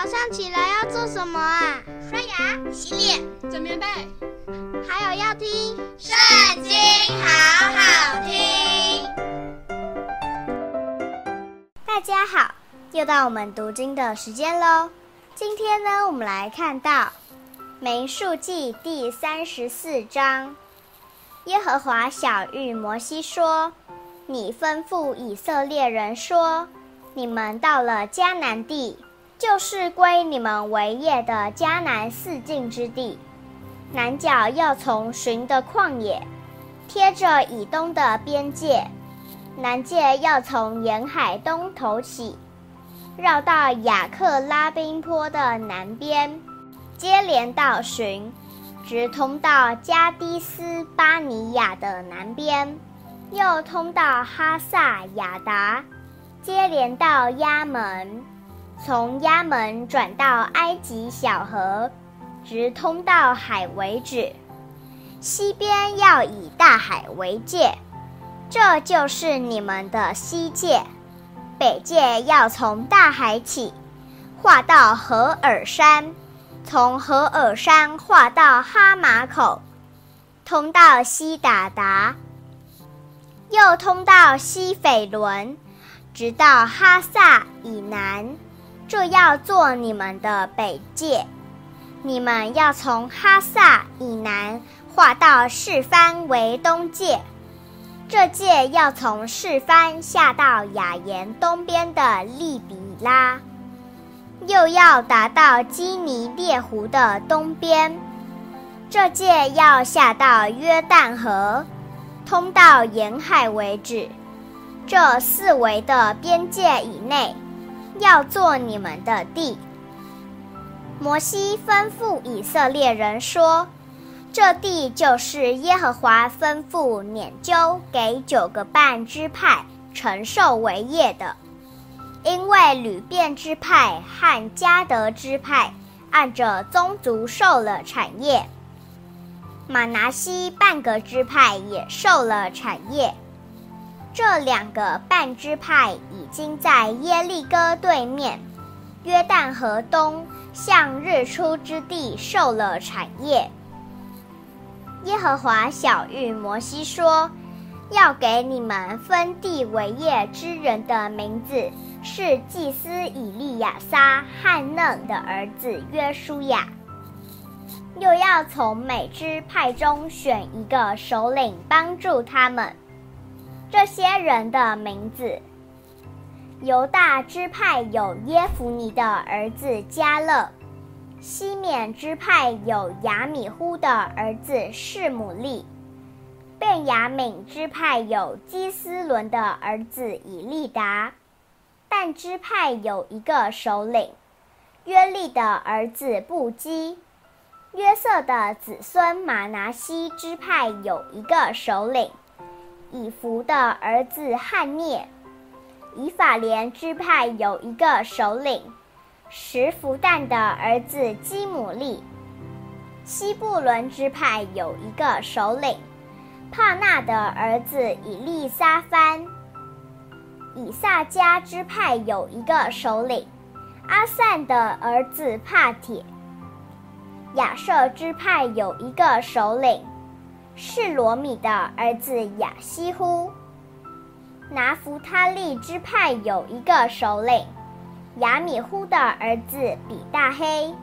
早上起来要做什么啊？刷牙、洗脸、整棉被，还有要听《圣经》，好好听。大家好，又到我们读经的时间喽。今天呢，我们来看到《民数记》第三十四章。耶和华晓諭摩西说：“你吩咐以色列人说，你们到了迦南地，就是归你们为业的迦南四境之地，南角要从寻的旷野，贴着以东的边界，南界要从沿海东头起，绕到雅克拉宾坡的南边，接连到寻。”直通到加迪斯巴尼亚的南边，又通到哈萨亚达，接连到亚门，从亚门转到埃及小河，直通到海为止。西边要以大海为界，这就是你们的西界。北界要从大海起，划到何尔山。从何尔山划到哈马口，通到西达达，又通到西斐伦，直到哈萨以南，这要做你们的北界。你们要从哈萨以南划到示斐为东界，这界要从示斐下到雅言东边的利比拉。又要达到基尼列湖的东边，这界要下到约旦河，通到沿海为止。这四围的边界以内，要做你们的地。摩西吩咐以色列人说：“这地就是耶和华吩咐拈阄给九个半支派承受为业的。”因为吕便支派和迦得支派按着宗族受了产业，玛拿西半个支派也受了产业。这两个半支派已经在耶利哥对面，约旦河东向日出之地受了产业。耶和华晓諭摩西说：“要给你们分地为业之人的名字。”是祭司以利亚撒汉嫩的儿子约书亚，又要从每支派中选一个首领帮助他们。这些人的名字：犹大支派有耶夫尼的儿子加勒；西缅支派有亚米忽的儿子示玛利；便雅悯支派有基斯伦的儿子以利达。但支派有一个首领，约利的儿子布基；约瑟的子孙马拿西支派有一个首领，以弗的儿子汉涅；以法莲支派有一个首领，石弗旦的儿子基姆利；西布伦支派有一个首领，帕纳的儿子以利沙番。以萨迦支派有一个首领，阿散的儿子帕铁；亚设支派有一个首领，是罗米的儿子亚希乎；拿弗他利支派有一个首领，亚米忽的儿子比大黑。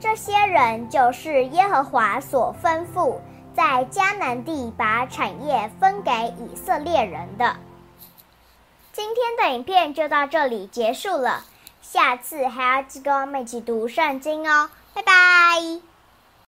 这些人就是耶和华所吩咐在迦南地把产业分给以色列人的。今天的影片就到这里结束了，下次还要记得我们一起读圣经哦，拜拜。